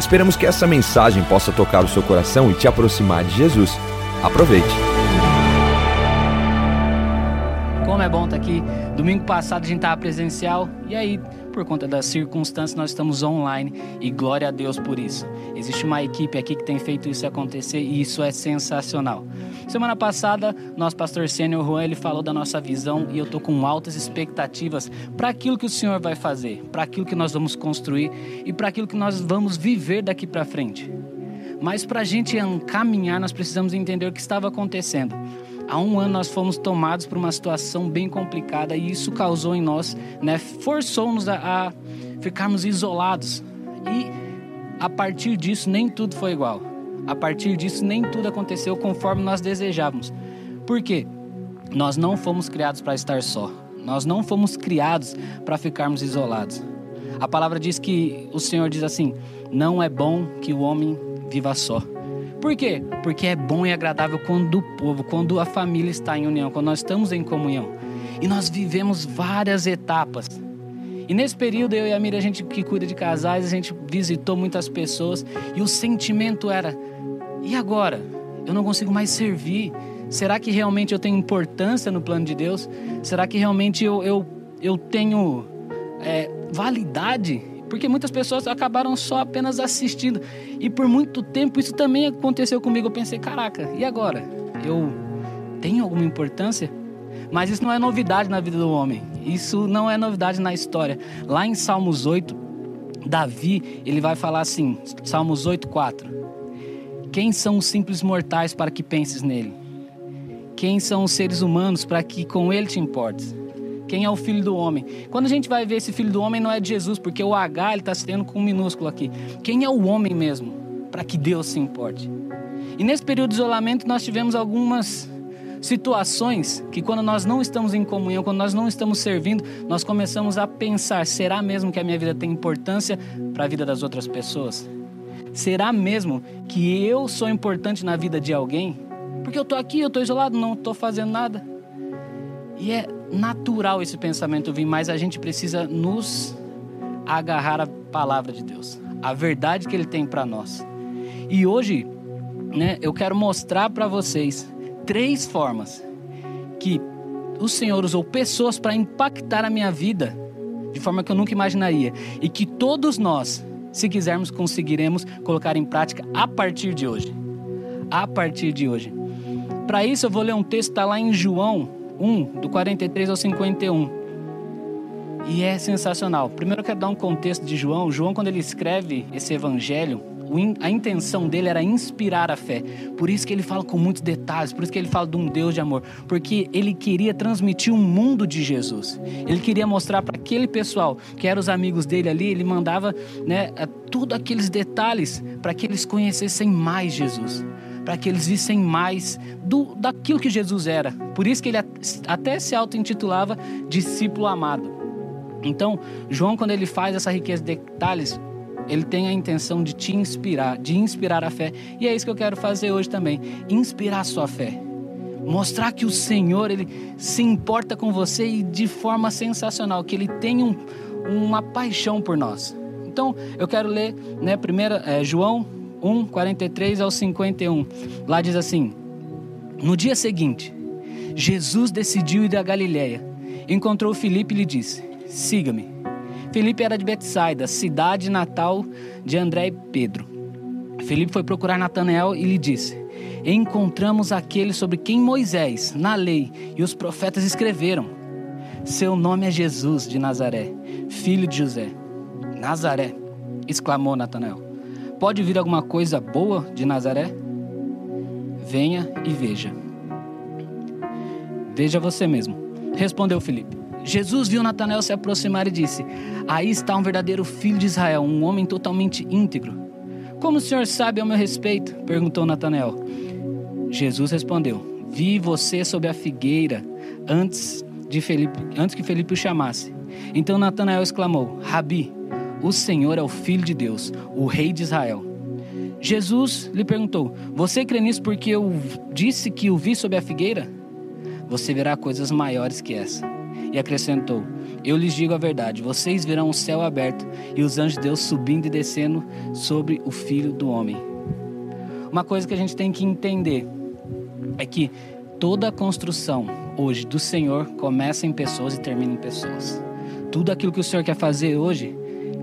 Esperamos que essa mensagem possa tocar o seu coração e te aproximar de Jesus. Aproveite. Como é bom estar aqui. Domingo passado a gente estava presencial e aí, por conta das circunstâncias, nós estamos online e glória a Deus por isso. Existe uma equipe aqui que tem feito isso acontecer e isso é sensacional. Semana passada, nosso pastor sênior Juan, ele falou da nossa visão e eu tô com altas expectativas para aquilo que o Senhor vai fazer, para aquilo que nós vamos construir e para aquilo que nós vamos viver daqui para frente. Mas para a gente caminhar, nós precisamos entender o que estava acontecendo. Há um ano nós fomos tomados por uma situação bem complicada e isso causou em nós, né, forçou-nos a, a ficarmos isolados. E a partir disso nem tudo foi igual. A partir disso nem tudo aconteceu conforme nós desejávamos. Por quê? Nós não fomos criados para estar só. Nós não fomos criados para ficarmos isolados. A palavra diz que o Senhor diz assim: "Não é bom que o homem viva só". Por quê? Porque é bom e agradável quando o povo, quando a família está em união, quando nós estamos em comunhão. E nós vivemos várias etapas. E nesse período, eu e a Mira, a gente que cuida de casais, a gente visitou muitas pessoas e o sentimento era: e agora? Eu não consigo mais servir. Será que realmente eu tenho importância no plano de Deus? Será que realmente eu, eu, eu tenho é, validade porque muitas pessoas acabaram só apenas assistindo. E por muito tempo isso também aconteceu comigo. Eu pensei, caraca, e agora? Eu tenho alguma importância? Mas isso não é novidade na vida do homem. Isso não é novidade na história. Lá em Salmos 8, Davi, ele vai falar assim, Salmos 8, 4. Quem são os simples mortais para que penses nele? Quem são os seres humanos para que com ele te importes? Quem é o filho do homem? Quando a gente vai ver esse filho do homem, não é de Jesus, porque o H está sendo com um minúsculo aqui. Quem é o homem mesmo? Para que Deus se importe. E nesse período de isolamento, nós tivemos algumas situações que, quando nós não estamos em comunhão, quando nós não estamos servindo, nós começamos a pensar: será mesmo que a minha vida tem importância para a vida das outras pessoas? Será mesmo que eu sou importante na vida de alguém? Porque eu estou aqui, eu estou isolado, não estou fazendo nada. E é natural esse pensamento vir, mas a gente precisa nos agarrar à palavra de Deus, a verdade que Ele tem para nós. E hoje, né, eu quero mostrar para vocês três formas que o Senhor usou pessoas para impactar a minha vida de forma que eu nunca imaginaria e que todos nós, se quisermos, conseguiremos colocar em prática a partir de hoje. A partir de hoje. Para isso, eu vou ler um texto está lá em João 1, do 43 ao 51. E é sensacional. Primeiro eu quero dar um contexto de João. João, quando ele escreve esse evangelho, a intenção dele era inspirar a fé. Por isso que ele fala com muitos detalhes, por isso que ele fala de um Deus de amor, porque ele queria transmitir um mundo de Jesus. Ele queria mostrar para aquele pessoal, que eram os amigos dele ali, ele mandava, né, tudo aqueles detalhes para que eles conhecessem mais Jesus para que eles vissem mais do, daquilo que Jesus era. Por isso que ele até se auto-intitulava discípulo amado. Então, João, quando ele faz essa riqueza de detalhes, ele tem a intenção de te inspirar, de inspirar a fé. E é isso que eu quero fazer hoje também: inspirar a sua fé. Mostrar que o Senhor ele se importa com você e de forma sensacional, que ele tem um, uma paixão por nós. Então, eu quero ler, né, primeiro, é, João 1, 43 ao 51. Lá diz assim: No dia seguinte, Jesus decidiu ir a Galiléia. Encontrou Filipe e lhe disse: Siga-me. Filipe era de Betsaida, cidade natal de André e Pedro. Filipe foi procurar Natanael e lhe disse: Encontramos aquele sobre quem Moisés, na lei e os profetas escreveram. Seu nome é Jesus de Nazaré, filho de José. Nazaré, exclamou Natanael. Pode vir alguma coisa boa de Nazaré? Venha e veja. Veja você mesmo. Respondeu Filipe. Jesus viu Natanael se aproximar e disse: Aí está um verdadeiro filho de Israel, um homem totalmente íntegro. Como o senhor sabe ao meu respeito? perguntou Natanael. Jesus respondeu: Vi você sob a figueira antes de Felipe, antes que Felipe o chamasse. Então Natanael exclamou: Rabi, o Senhor é o Filho de Deus, o Rei de Israel. Jesus lhe perguntou: Você crê nisso porque eu disse que o vi sob a figueira? Você verá coisas maiores que essa. E acrescentou: Eu lhes digo a verdade: vocês verão o céu aberto e os anjos de Deus subindo e descendo sobre o Filho do Homem. Uma coisa que a gente tem que entender é que toda a construção hoje do Senhor começa em pessoas e termina em pessoas. Tudo aquilo que o Senhor quer fazer hoje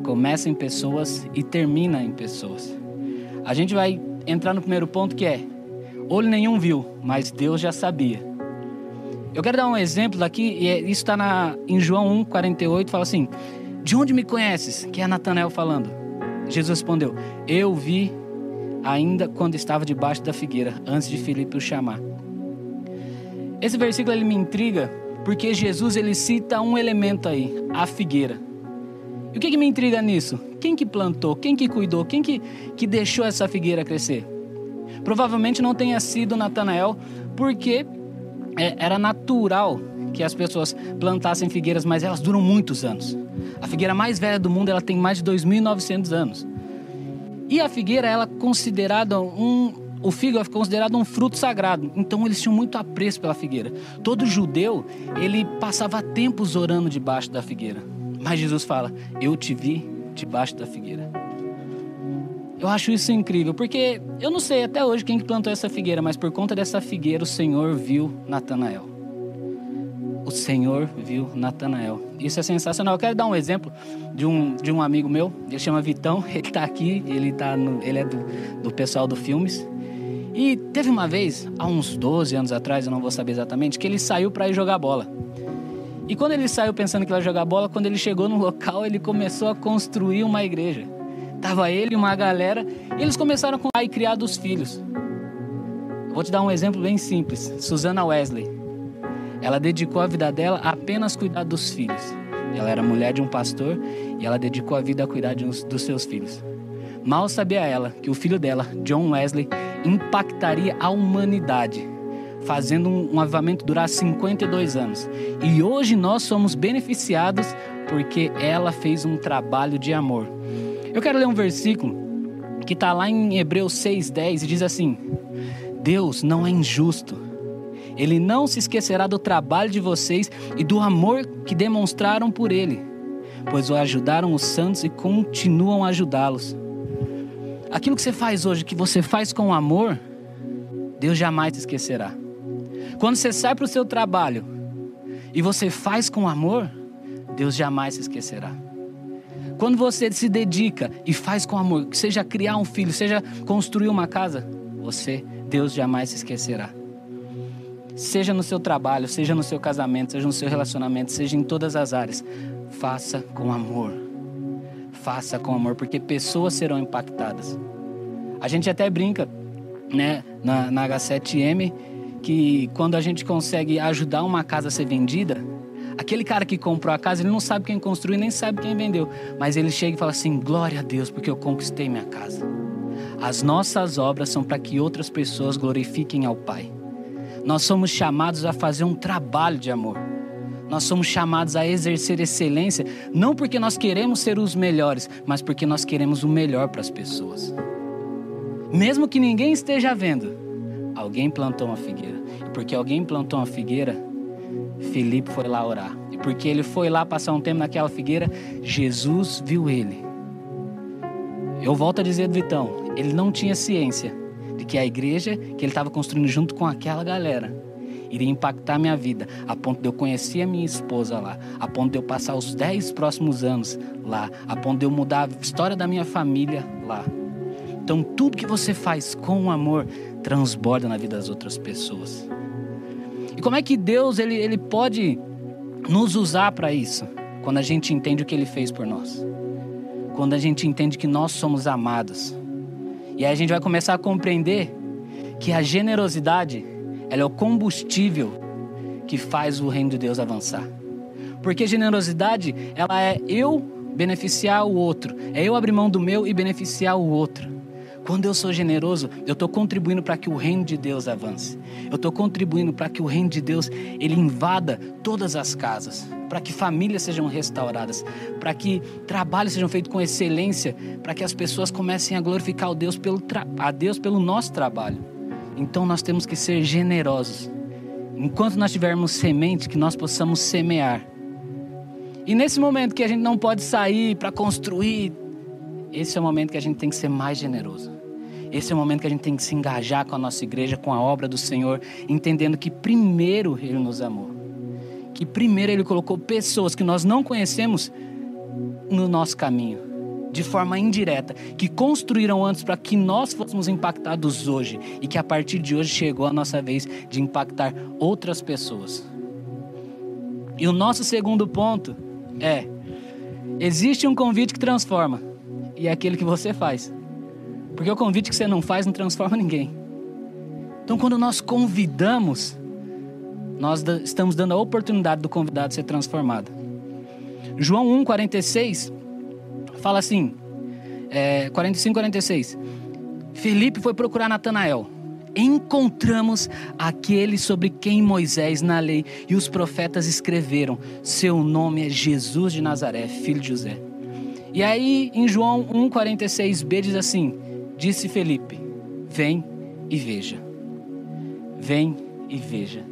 começa em pessoas e termina em pessoas. A gente vai entrar no primeiro ponto que é: olho nenhum viu, mas Deus já sabia. Eu quero dar um exemplo daqui, e é, isso está em João 1, 48, fala assim: De onde me conheces? Que é Natanael falando. Jesus respondeu: Eu vi ainda quando estava debaixo da figueira, antes de Filipe o chamar. Esse versículo ele me intriga porque Jesus ele cita um elemento aí, a figueira. O que, que me intriga nisso? Quem que plantou? Quem que cuidou? Quem que, que deixou essa figueira crescer? Provavelmente não tenha sido Natanael, porque é, era natural que as pessoas plantassem figueiras, mas elas duram muitos anos. A figueira mais velha do mundo ela tem mais de 2.900 anos. E a figueira ela é considerada um o figo é considerado um fruto sagrado. Então eles tinham muito apreço pela figueira. Todo judeu, ele passava tempos orando debaixo da figueira. Mas Jesus fala: "Eu te vi debaixo da figueira. Eu acho isso incrível, porque eu não sei até hoje quem plantou essa figueira, mas por conta dessa figueira o Senhor viu Natanael. O Senhor viu Natanael. Isso é sensacional. Eu quero dar um exemplo de um, de um amigo meu, ele chama Vitão, ele está aqui, ele, tá no, ele é do, do pessoal do Filmes. E teve uma vez, há uns 12 anos atrás, eu não vou saber exatamente, que ele saiu para ir jogar bola. E quando ele saiu pensando que ia jogar bola, quando ele chegou no local, ele começou a construir uma igreja. Tava ele e uma galera, e eles começaram a criar dos filhos. Vou te dar um exemplo bem simples. Susana Wesley. Ela dedicou a vida dela a apenas cuidar dos filhos. Ela era mulher de um pastor e ela dedicou a vida a cuidar uns, dos seus filhos. Mal sabia ela que o filho dela, John Wesley, impactaria a humanidade fazendo um, um avivamento durar 52 anos. E hoje nós somos beneficiados porque ela fez um trabalho de amor. Eu quero ler um versículo que está lá em Hebreus 6,10 e diz assim: Deus não é injusto. Ele não se esquecerá do trabalho de vocês e do amor que demonstraram por ele, pois o ajudaram os santos e continuam a ajudá-los. Aquilo que você faz hoje, que você faz com amor, Deus jamais se esquecerá. Quando você sai para o seu trabalho e você faz com amor, Deus jamais se esquecerá. Quando você se dedica e faz com amor, seja criar um filho, seja construir uma casa, você, Deus jamais se esquecerá. Seja no seu trabalho, seja no seu casamento, seja no seu relacionamento, seja em todas as áreas, faça com amor. Faça com amor, porque pessoas serão impactadas. A gente até brinca, né, na, na H7M, que quando a gente consegue ajudar uma casa a ser vendida, aquele cara que comprou a casa, ele não sabe quem construiu nem sabe quem vendeu, mas ele chega e fala assim: glória a Deus, porque eu conquistei minha casa. As nossas obras são para que outras pessoas glorifiquem ao Pai. Nós somos chamados a fazer um trabalho de amor. Nós somos chamados a exercer excelência, não porque nós queremos ser os melhores, mas porque nós queremos o melhor para as pessoas. Mesmo que ninguém esteja vendo, alguém plantou uma figueira. E porque alguém plantou uma figueira, Felipe foi lá orar. E porque ele foi lá passar um tempo naquela figueira, Jesus viu ele. Eu volto a dizer do Vitão, ele não tinha ciência de que a igreja que ele estava construindo junto com aquela galera iria impactar minha vida, a ponto de eu conhecer a minha esposa lá, a ponto de eu passar os dez próximos anos lá, a ponto de eu mudar a história da minha família lá. Então, tudo que você faz com amor transborda na vida das outras pessoas. E como é que Deus ele, ele pode nos usar para isso? Quando a gente entende o que ele fez por nós. Quando a gente entende que nós somos amados. E aí a gente vai começar a compreender que a generosidade ela é o combustível que faz o reino de Deus avançar. Porque generosidade, ela é eu beneficiar o outro, é eu abrir mão do meu e beneficiar o outro. Quando eu sou generoso, eu estou contribuindo para que o reino de Deus avance. Eu estou contribuindo para que o reino de Deus ele invada todas as casas, para que famílias sejam restauradas, para que trabalhos sejam feitos com excelência, para que as pessoas comecem a glorificar a Deus pelo a Deus pelo nosso trabalho. Então nós temos que ser generosos. Enquanto nós tivermos semente, que nós possamos semear. E nesse momento que a gente não pode sair para construir, esse é o momento que a gente tem que ser mais generoso. Esse é o momento que a gente tem que se engajar com a nossa igreja, com a obra do Senhor, entendendo que primeiro Ele nos amou. Que primeiro Ele colocou pessoas que nós não conhecemos no nosso caminho, de forma indireta, que construíram antes para que nós fôssemos impactados hoje e que a partir de hoje chegou a nossa vez de impactar outras pessoas. E o nosso segundo ponto é: existe um convite que transforma, e é aquele que você faz. Porque o convite que você não faz não transforma ninguém. Então, quando nós convidamos, nós estamos dando a oportunidade do convidado ser transformado. João 1, 46 fala assim: é, 45, 46. Felipe foi procurar Natanael. Encontramos aquele sobre quem Moisés na lei e os profetas escreveram. Seu nome é Jesus de Nazaré, filho de José. E aí, em João 1,46b diz assim: Disse Felipe: Vem e veja. Vem e veja.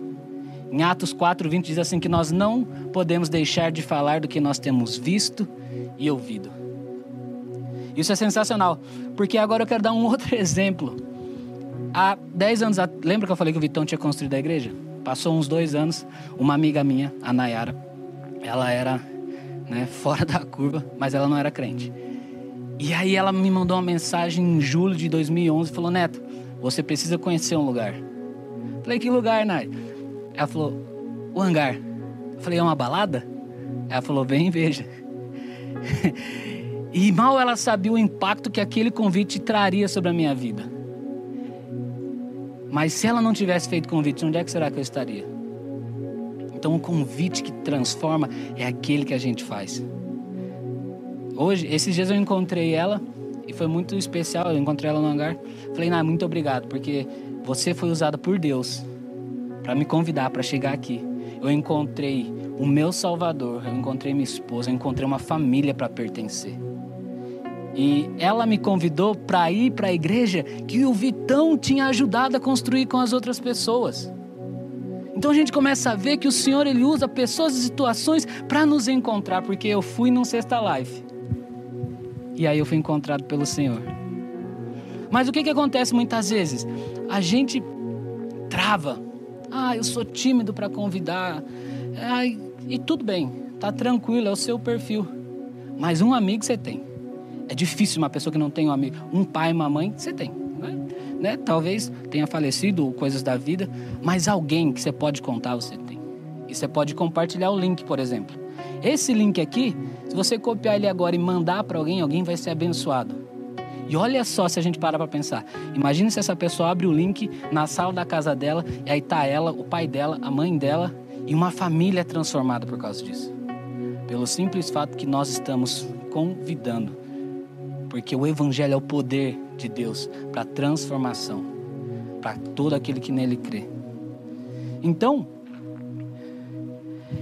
Em Atos 4:20 diz assim que nós não podemos deixar de falar do que nós temos visto e ouvido. Isso é sensacional, porque agora eu quero dar um outro exemplo. Há 10 anos, lembra que eu falei que o Vitão tinha construído a igreja? Passou uns dois anos, uma amiga minha, a Nayara, ela era né, fora da curva, mas ela não era crente. E aí ela me mandou uma mensagem em julho de 2011 falou: Neto, você precisa conhecer um lugar. Falei: Que lugar, Nai? Ela falou: O hangar. Falei: É uma balada? Ela falou: Vem veja. e mal ela sabia o impacto que aquele convite traria sobre a minha vida. Mas se ela não tivesse feito convite, onde é que será que eu estaria? Então, o convite que transforma é aquele que a gente faz. Hoje, esses dias eu encontrei ela e foi muito especial. Eu encontrei ela no hangar. Falei, nah, muito obrigado, porque você foi usada por Deus para me convidar para chegar aqui. Eu encontrei o meu Salvador, eu encontrei minha esposa, eu encontrei uma família para pertencer. E ela me convidou para ir para a igreja que o Vitão tinha ajudado a construir com as outras pessoas. Então a gente começa a ver que o Senhor ele usa pessoas e situações para nos encontrar, porque eu fui num sexta live. E aí eu fui encontrado pelo Senhor. Mas o que, que acontece muitas vezes? A gente trava. Ah, eu sou tímido para convidar. Ai, e tudo bem, tá tranquilo, é o seu perfil. Mas um amigo você tem. É difícil uma pessoa que não tem um amigo. Um pai, uma mãe, você tem. Né? Talvez tenha falecido ou coisas da vida, mas alguém que você pode contar, você tem. E você pode compartilhar o link, por exemplo. Esse link aqui, se você copiar ele agora e mandar para alguém, alguém vai ser abençoado. E olha só se a gente parar para pensar. Imagina se essa pessoa abre o link na sala da casa dela e aí tá ela, o pai dela, a mãe dela e uma família transformada por causa disso. Pelo simples fato que nós estamos convidando. Porque o evangelho é o poder de Deus para transformação para todo aquele que nele crê. Então,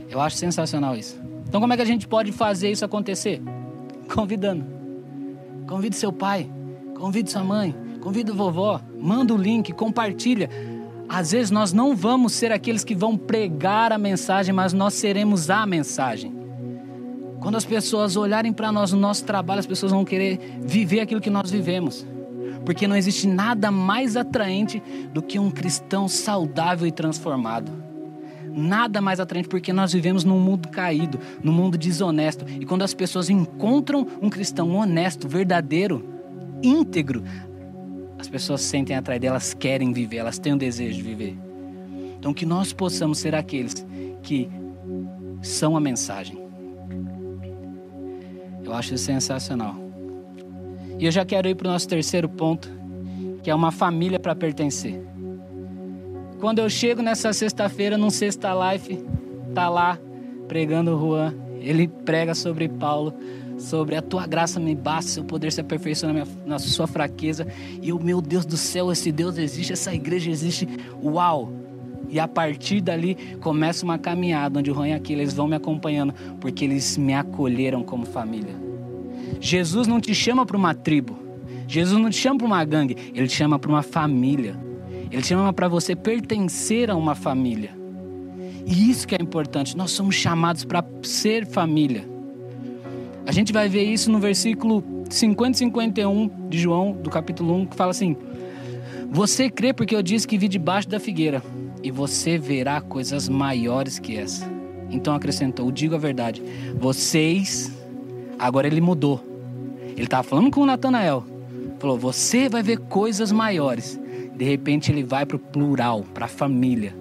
eu acho sensacional isso. Então, como é que a gente pode fazer isso acontecer? Convidando. Convide seu pai, convide sua mãe, convide vovó, manda o link, compartilha. Às vezes nós não vamos ser aqueles que vão pregar a mensagem, mas nós seremos a mensagem. Quando as pessoas olharem para nós no nosso trabalho, as pessoas vão querer viver aquilo que nós vivemos. Porque não existe nada mais atraente do que um cristão saudável e transformado nada mais atraente porque nós vivemos num mundo caído, num mundo desonesto. E quando as pessoas encontram um cristão honesto, verdadeiro, íntegro, as pessoas sentem atrás delas, querem viver, elas têm o desejo de viver. Então que nós possamos ser aqueles que são a mensagem. Eu acho sensacional. E eu já quero ir para o nosso terceiro ponto, que é uma família para pertencer. Quando eu chego nessa sexta-feira, num Sexta Life, tá lá pregando o Juan. Ele prega sobre Paulo, sobre a tua graça me basta, seu poder se aperfeiçoa na, minha, na sua fraqueza. E eu, meu Deus do céu, esse Deus existe, essa igreja existe. Uau! E a partir dali começa uma caminhada onde o Rony aqui eles vão me acompanhando, porque eles me acolheram como família. Jesus não te chama para uma tribo. Jesus não te chama para uma gangue, ele te chama para uma família. Ele te chama para você pertencer a uma família. E isso que é importante. Nós somos chamados para ser família. A gente vai ver isso no versículo 50 e 51 de João, do capítulo 1, que fala assim: Você crê porque eu disse que vi debaixo da figueira, e você verá coisas maiores que essa. Então acrescentou: Digo a verdade, vocês. Agora ele mudou. Ele estava falando com o Natanael. Falou: Você vai ver coisas maiores. De repente ele vai para o plural, para a família.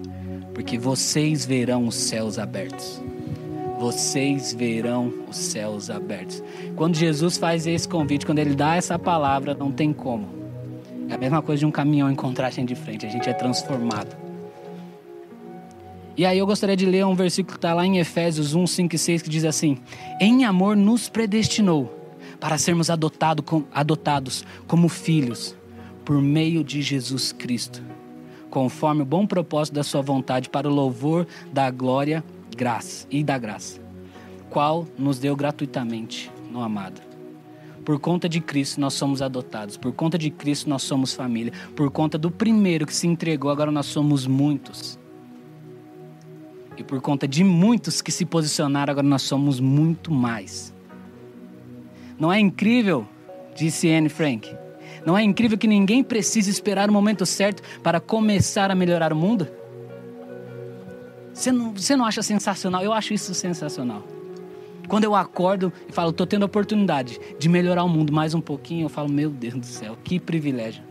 Porque vocês verão os céus abertos. Vocês verão os céus abertos. Quando Jesus faz esse convite, quando ele dá essa palavra, não tem como. É a mesma coisa de um caminhão encontrar a gente de frente. A gente é transformado. E aí eu gostaria de ler um versículo que está lá em Efésios 1, 5 e 6, que diz assim: Em amor nos predestinou para sermos adotado, adotados como filhos por meio de Jesus Cristo, conforme o bom propósito da sua vontade para o louvor da glória graça e da graça, qual nos deu gratuitamente no amado. Por conta de Cristo nós somos adotados, por conta de Cristo nós somos família, por conta do primeiro que se entregou, agora nós somos muitos. E por conta de muitos que se posicionaram, agora nós somos muito mais. Não é incrível, disse Anne Frank, não é incrível que ninguém precise esperar o momento certo para começar a melhorar o mundo? Você não, você não acha sensacional? Eu acho isso sensacional. Quando eu acordo e falo, estou tendo a oportunidade de melhorar o mundo mais um pouquinho, eu falo, meu Deus do céu, que privilégio.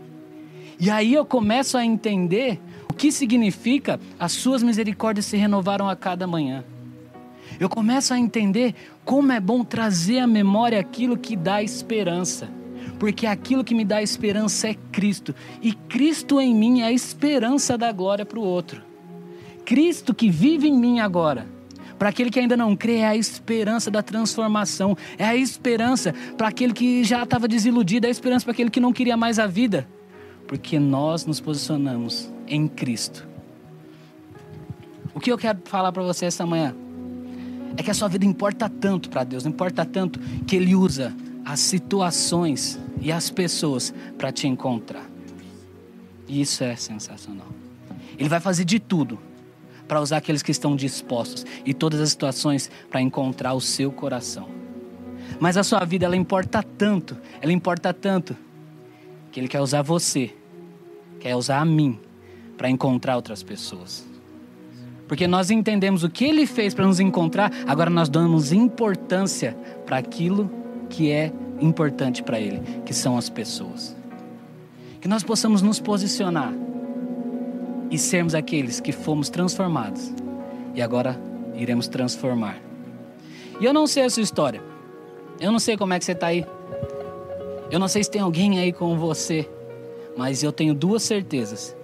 E aí eu começo a entender o que significa as suas misericórdias se renovaram a cada manhã. Eu começo a entender como é bom trazer à memória aquilo que dá esperança. Porque aquilo que me dá esperança é Cristo, e Cristo em mim é a esperança da glória para o outro. Cristo que vive em mim agora, para aquele que ainda não crê, é a esperança da transformação, é a esperança para aquele que já estava desiludido, é a esperança para aquele que não queria mais a vida, porque nós nos posicionamos em Cristo. O que eu quero falar para você essa manhã é que a sua vida importa tanto para Deus, importa tanto que Ele usa as situações e as pessoas para te encontrar. E isso é sensacional. Ele vai fazer de tudo para usar aqueles que estão dispostos e todas as situações para encontrar o seu coração. Mas a sua vida ela importa tanto, ela importa tanto que ele quer usar você, quer usar a mim para encontrar outras pessoas. Porque nós entendemos o que ele fez para nos encontrar, agora nós damos importância para aquilo que é importante para Ele, que são as pessoas. Que nós possamos nos posicionar e sermos aqueles que fomos transformados e agora iremos transformar. E eu não sei a sua história, eu não sei como é que você está aí, eu não sei se tem alguém aí com você, mas eu tenho duas certezas.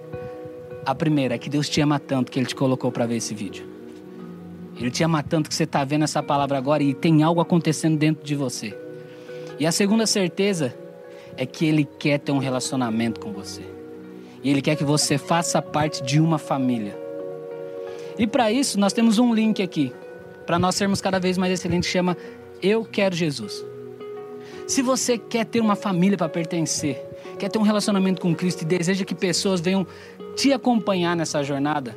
A primeira é que Deus te ama tanto que Ele te colocou para ver esse vídeo. Ele te ama tanto que você está vendo essa palavra agora e tem algo acontecendo dentro de você. E a segunda certeza é que Ele quer ter um relacionamento com você. E Ele quer que você faça parte de uma família. E para isso, nós temos um link aqui, para nós sermos cada vez mais excelentes, chama Eu Quero Jesus. Se você quer ter uma família para pertencer, quer ter um relacionamento com Cristo e deseja que pessoas venham te acompanhar nessa jornada,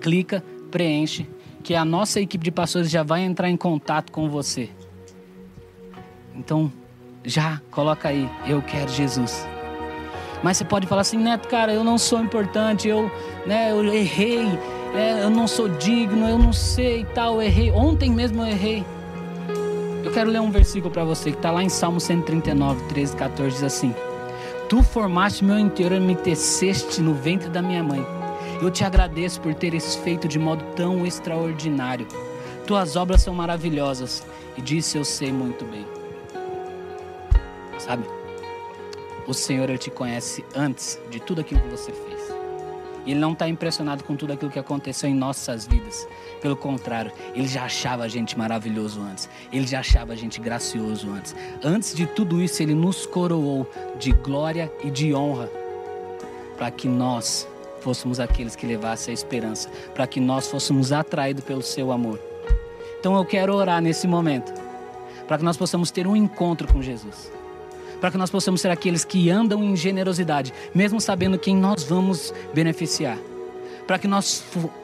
clica, preenche, que a nossa equipe de pastores já vai entrar em contato com você. Então, já coloca aí, eu quero Jesus. Mas você pode falar assim, Neto, cara, eu não sou importante, eu, né, eu errei, é, eu não sou digno, eu não sei e tal, errei. Ontem mesmo eu errei. Eu quero ler um versículo para você que está lá em Salmo 139, 13, 14, diz assim: Tu formaste meu inteiro e me teceste no ventre da minha mãe. Eu te agradeço por teres feito de modo tão extraordinário. Tuas obras são maravilhosas e disso eu sei muito bem sabe? O Senhor te conhece antes de tudo aquilo que você fez. Ele não está impressionado com tudo aquilo que aconteceu em nossas vidas. Pelo contrário, ele já achava a gente maravilhoso antes. Ele já achava a gente gracioso antes. Antes de tudo isso, ele nos coroou de glória e de honra para que nós fôssemos aqueles que levassem a esperança, para que nós fôssemos atraídos pelo seu amor. Então eu quero orar nesse momento, para que nós possamos ter um encontro com Jesus para que nós possamos ser aqueles que andam em generosidade, mesmo sabendo quem nós vamos beneficiar. Para que nós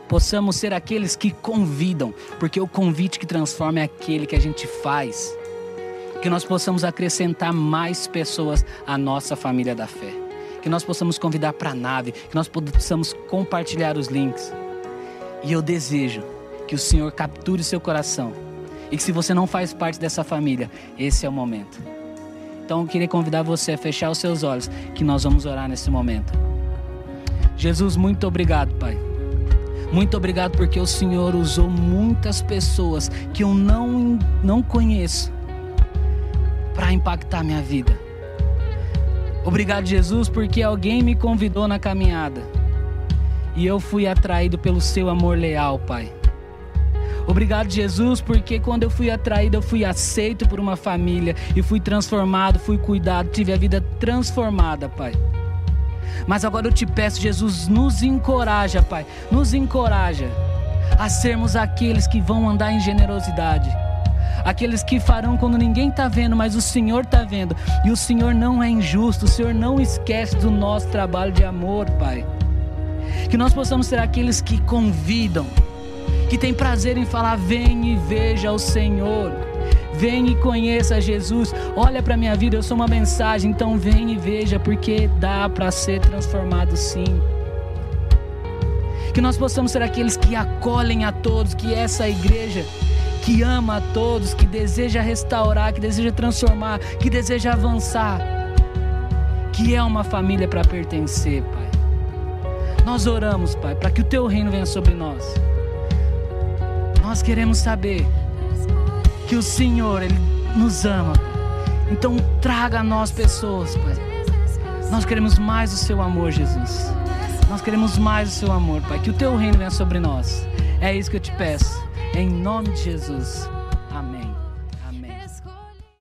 possamos ser aqueles que convidam, porque o convite que transforma é aquele que a gente faz. Que nós possamos acrescentar mais pessoas à nossa família da fé. Que nós possamos convidar para a nave, que nós possamos compartilhar os links. E eu desejo que o Senhor capture seu coração. E que se você não faz parte dessa família, esse é o momento então eu queria convidar você a fechar os seus olhos, que nós vamos orar nesse momento. Jesus, muito obrigado, Pai. Muito obrigado porque o Senhor usou muitas pessoas que eu não, não conheço para impactar minha vida. Obrigado, Jesus, porque alguém me convidou na caminhada e eu fui atraído pelo seu amor leal, Pai. Obrigado, Jesus, porque quando eu fui atraído, eu fui aceito por uma família e fui transformado, fui cuidado, tive a vida transformada, Pai. Mas agora eu te peço, Jesus, nos encoraja, Pai, nos encoraja a sermos aqueles que vão andar em generosidade. Aqueles que farão quando ninguém está vendo, mas o Senhor está vendo. E o Senhor não é injusto, o Senhor não esquece do nosso trabalho de amor, Pai. Que nós possamos ser aqueles que convidam, que tem prazer em falar: vem e veja o Senhor. Vem e conheça Jesus. Olha para minha vida, eu sou uma mensagem, então vem e veja, porque dá para ser transformado sim. Que nós possamos ser aqueles que acolhem a todos, que essa igreja que ama a todos, que deseja restaurar, que deseja transformar, que deseja avançar, que é uma família para pertencer, Pai. Nós oramos, Pai, para que o teu reino venha sobre nós. Nós queremos saber que o Senhor, Ele nos ama. Então traga a nós pessoas, Pai. Nós queremos mais o seu amor, Jesus. Nós queremos mais o seu amor, Pai. Que o teu reino venha sobre nós. É isso que eu te peço. Em nome de Jesus.